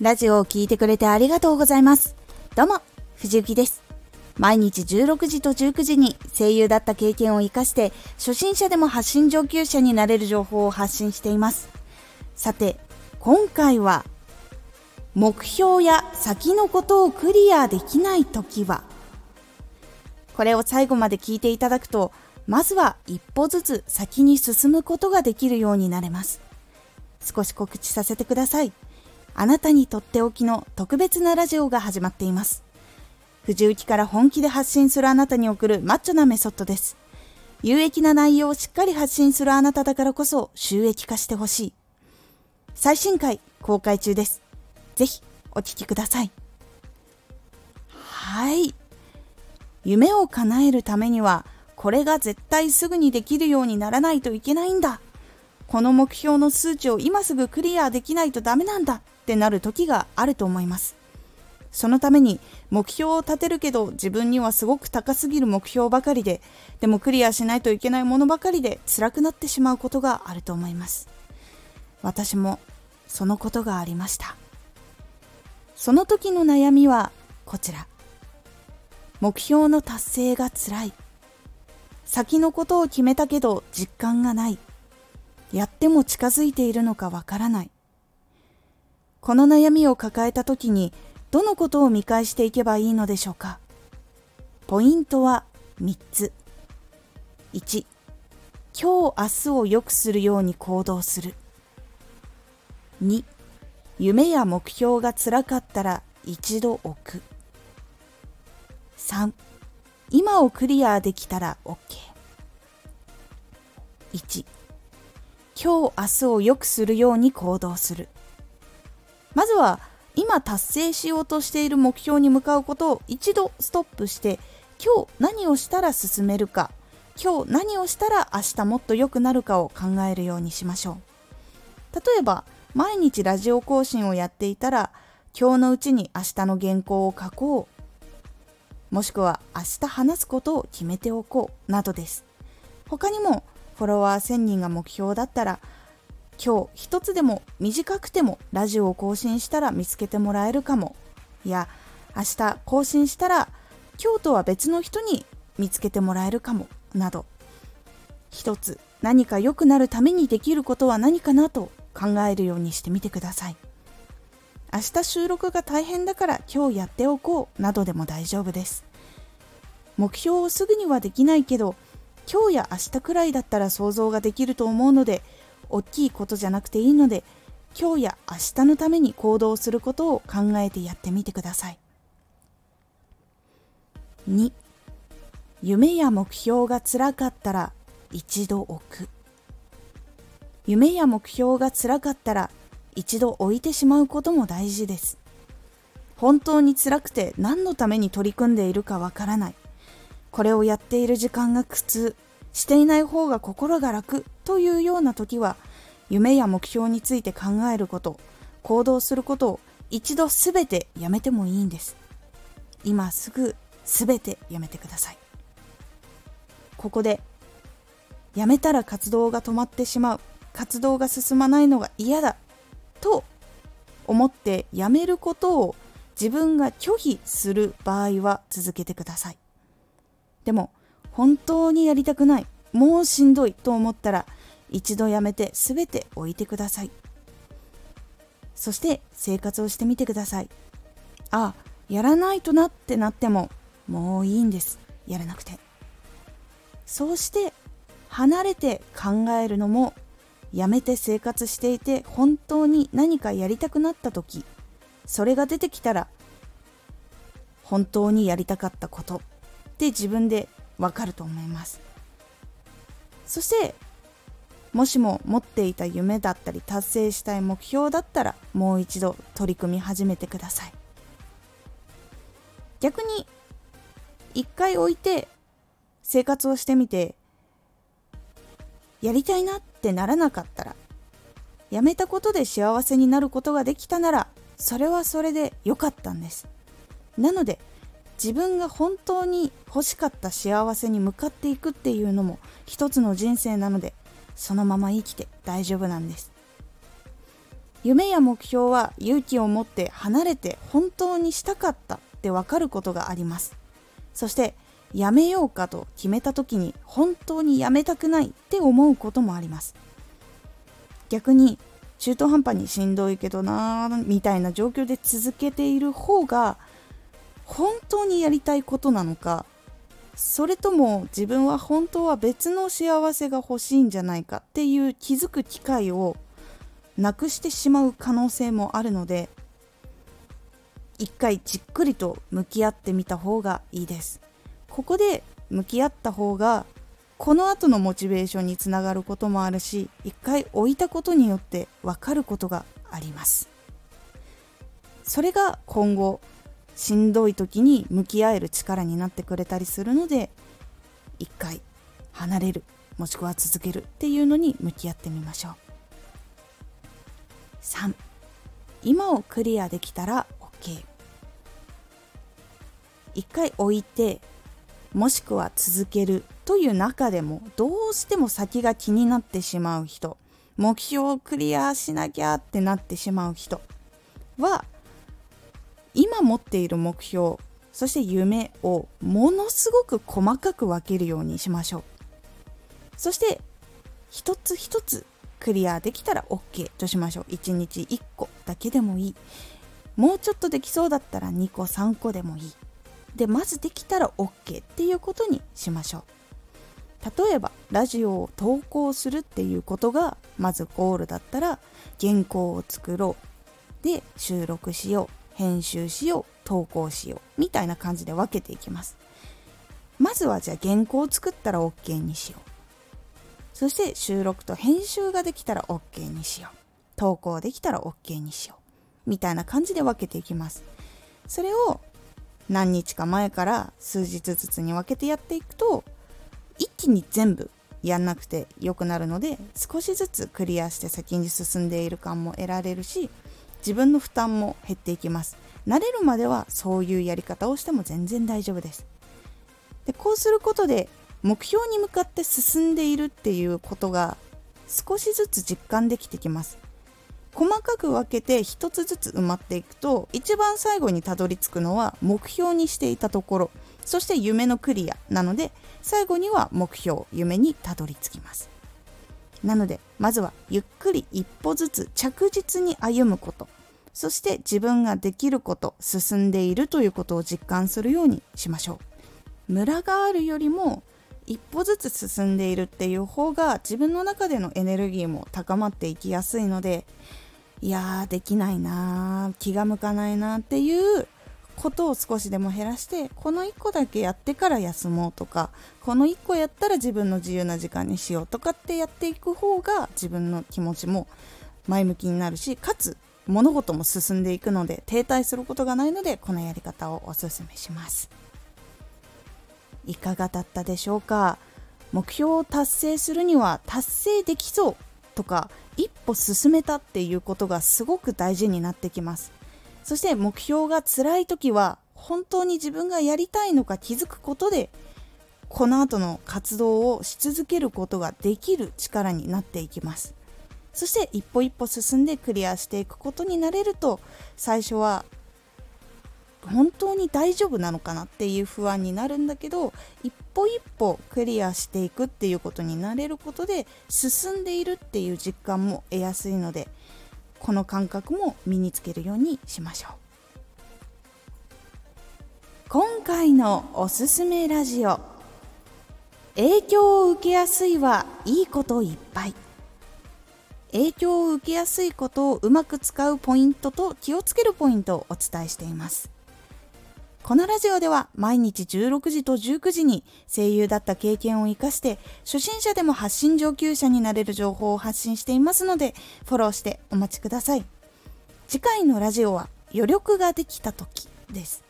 ラジオを聴いてくれてありがとうございます。どうも、藤幸です。毎日16時と19時に声優だった経験を活かして、初心者でも発信上級者になれる情報を発信しています。さて、今回は、目標や先のことをクリアできないときは、これを最後まで聞いていただくと、まずは一歩ずつ先に進むことができるようになれます。少し告知させてください。あなたにとっておきの特別なラジオが始まっています。藤雪から本気で発信するあなたに送るマッチョなメソッドです。有益な内容をしっかり発信するあなただからこそ収益化してほしい。最新回公開中です。ぜひお聴きください。はい。夢を叶えるためにはこれが絶対すぐにできるようにならないといけないんだ。この目標の数値を今すぐクリアできないとダメなんだってなる時があると思います。そのために目標を立てるけど自分にはすごく高すぎる目標ばかりで、でもクリアしないといけないものばかりで辛くなってしまうことがあると思います。私もそのことがありました。その時の悩みはこちら。目標の達成が辛い。先のことを決めたけど実感がない。やっても近づいているのかわからない。この悩みを抱えた時にどのことを見返していけばいいのでしょうか？ポイントは3つ。1今日明日を良くするように行動する。2夢や目標が辛かったら一度置く。3今をクリアできたら OK1 今日明日を良くするように行動する。まずは今達成しようとしている目標に向かうことを一度ストップして今日何をしたら進めるか今日何をしたら明日もっと良くなるかを考えるようにしましょう。例えば毎日ラジオ更新をやっていたら今日のうちに明日の原稿を書こうもしくは明日話すことを決めておこうなどです。他にもフォロワー1000人が目標だったら今日一つでも短くてもラジオを更新したら見つけてもらえるかも。いや明日更新したら今日とは別の人に見つけてもらえるかも。など。一つ何か良くなるためにできることは何かなと考えるようにしてみてください。明日収録が大変だから今日やっておこう。などでも大丈夫です。目標をすぐにはできないけど今日や明日くらいだったら想像ができると思うので大きいことじゃなくていいので今日や明日のために行動することを考えてやってみてください。2夢や目標が辛かったら一度置く。夢や目標が辛かったら一度置いてしまうことも大事です。本当に辛くて何のために取り組んでいるかわからない。これをやっている時間が苦痛。していない方が心が楽というような時は夢や目標について考えること行動することを一度すべてやめてもいいんです。今すぐすべてやめてください。ここでやめたら活動が止まってしまう。活動が進まないのが嫌だと思ってやめることを自分が拒否する場合は続けてください。でも本当にやりたくないもうしんどいと思ったら一度やめて全て置いてください。そして生活をしてみてください。あやらないとなってなってももういいんです。やらなくて。そうして離れて考えるのもやめて生活していて本当に何かやりたくなった時それが出てきたら本当にやりたかったことって自分でわかると思います。そしてもしも持っていた夢だったり達成したい目標だったらもう一度取り組み始めてください。逆に一回置いて生活をしてみてやりたいなってならなかったらやめたことで幸せになることができたならそれはそれで良かったんです。なので自分が本当に欲しかった幸せに向かっていくっていうのも一つの人生なのでそのまま生きて大丈夫なんです。夢や目標は勇気を持って離れて本当にしたかったってわかることがあります。そしてやめようかと決めた時に本当にやめたくないって思うこともあります。逆に中途半端にしんどいけどなーみたいな状況で続けている方が本当にやりたいことなのかそれとも自分は本当は別の幸せが欲しいんじゃないかっていう気づく機会をなくしてしまう可能性もあるので一回じっくりと向き合ってみた方がいいです。ここで向き合った方がこの後のモチベーションにつながることもあるし一回置いたことによって分かることがあります。それが今後しんどい時に向き合える力になってくれたりするので一回離れるもしくは続けるっていうのに向き合ってみましょう。3今をクリアできたら OK 一回置いてもしくは続けるという中でもどうしても先が気になってしまう人目標をクリアしなきゃってなってしまう人は今持っている目標そして夢をものすごく細かく分けるようにしましょう。そして一つ一つクリアできたら OK としましょう。1日1個だけでもいい。もうちょっとできそうだったら2個3個でもいい。でまずできたら OK っていうことにしましょう。例えばラジオを投稿するっていうことがまずゴールだったら原稿を作ろう。で収録しよう。編集しよう投稿しようみたいな感じで分けていきます。まずはじゃあ原稿を作ったら OK にしよう。そして収録と編集ができたら OK にしよう。投稿できたら OK にしよう。みたいな感じで分けていきます。それを何日か前から数日ずつに分けてやっていくと一気に全部やんなくて良くなるので少しずつクリアして先に進んでいる感も得られるし自分の負担も減っていきます。慣れるまではそういうやり方をしても全然大丈夫です。でこうすることで目標に向かって進んでいるっていうことが少しずつ実感できてきます。細かく分けて一つずつ埋まっていくと一番最後にたどり着くのは目標にしていたところ。そして夢のクリアなので最後には目標夢にたどり着きます。なのでまずはゆっくり一歩ずつ着実に歩むこと。そして自分ができること進んでいるということを実感するようにしましょう。ムラがあるよりも一歩ずつ進んでいるっていう方が自分の中でのエネルギーも高まっていきやすいのでいやーできないな気が向かないなっていうことを少しでも減らしてこの1個だけやってから休もうとかこの1個やったら自分の自由な時間にしようとかってやっていく方が自分の気持ちも前向きになるしかつ物事も進んでいくので停滞することがないのでこのやり方をおすすめします。いかがだったでしょうか？目標を達成するには達成できそうとか一歩進めたっていうことがすごく大事になってきます。そして目標が辛い時は本当に自分がやりたいのか気づくことでこの後の活動をし続けることができる力になっていきます。そして一歩一歩進んでクリアしていくことになれると最初は本当に大丈夫なのかなっていう不安になるんだけど一歩一歩クリアしていくっていうことになれることで進んでいるっていう実感も得やすいのでこの感覚も身につけるようにしましょう。今回のおすすめラジオ。影響を受けやすいはいいこといっぱい。影響を受けやすいことをうまく使うポイントと気をつけるポイントをお伝えしています。このラジオでは毎日16時と19時に声優だった経験を生かして初心者でも発信上級者になれる情報を発信していますのでフォローしてお待ちください。次回のラジオは余力ができた時です。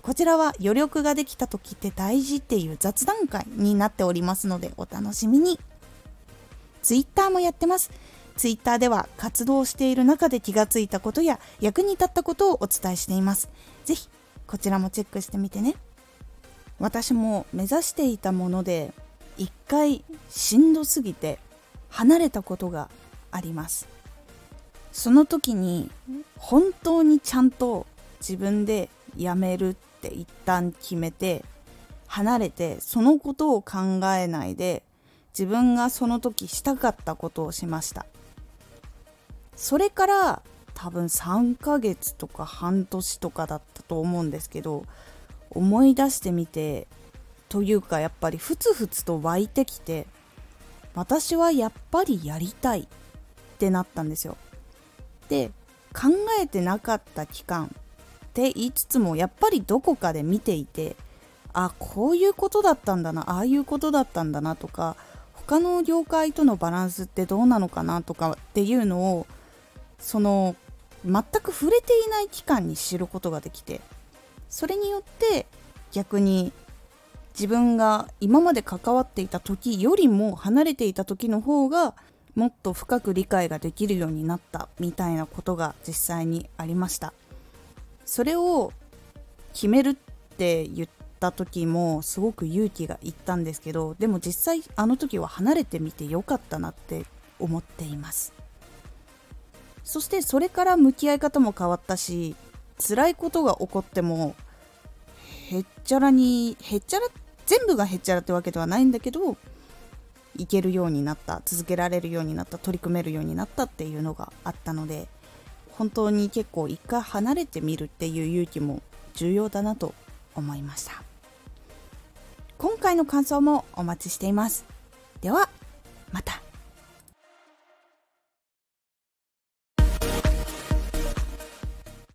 こちらは余力ができた時って大事っていう雑談会になっておりますのでお楽しみに。Twitter もやってます。Twitter では活動している中で気がついたことや役に立ったことをお伝えしています。ぜひこちらもチェックしてみてね。私も目指していたもので一回しんどすぎて離れたことがあります。その時に本当にちゃんと自分でやめるって一旦決めて離れてそのことを考えないで自分がその時したかったことをしました。それから多分3ヶ月とか半年とかだったと思うんですけど思い出してみてというかやっぱりふつふつと湧いてきて私はやっぱりやりたいってなったんですよ。で考えてなかった期間って言いつつもやっぱりどこかで見ていてあこういうことだったんだなああいうことだったんだなとか他の業界とのバランスってどうなのかなとかっていうのをその全く触れていない期間に知ることができてそれによって逆に自分が今まで関わっていた時よりも離れていた時の方がもっと深く理解ができるようになったみたいなことが実際にありました。それを決めるって言った時もすごく勇気がいったんですけどでも実際あの時は離れてみてよかったなって思っています。そしてそれから向き合い方も変わったし辛いことが起こってもへっちゃらにへっちゃら全部がへっちゃらってわけではないんだけどいけるようになった続けられるようになった取り組めるようになったっていうのがあったので本当に結構一回離れてみるっていう勇気も重要だなと思いました。今回の感想もお待ちしています。ではまた。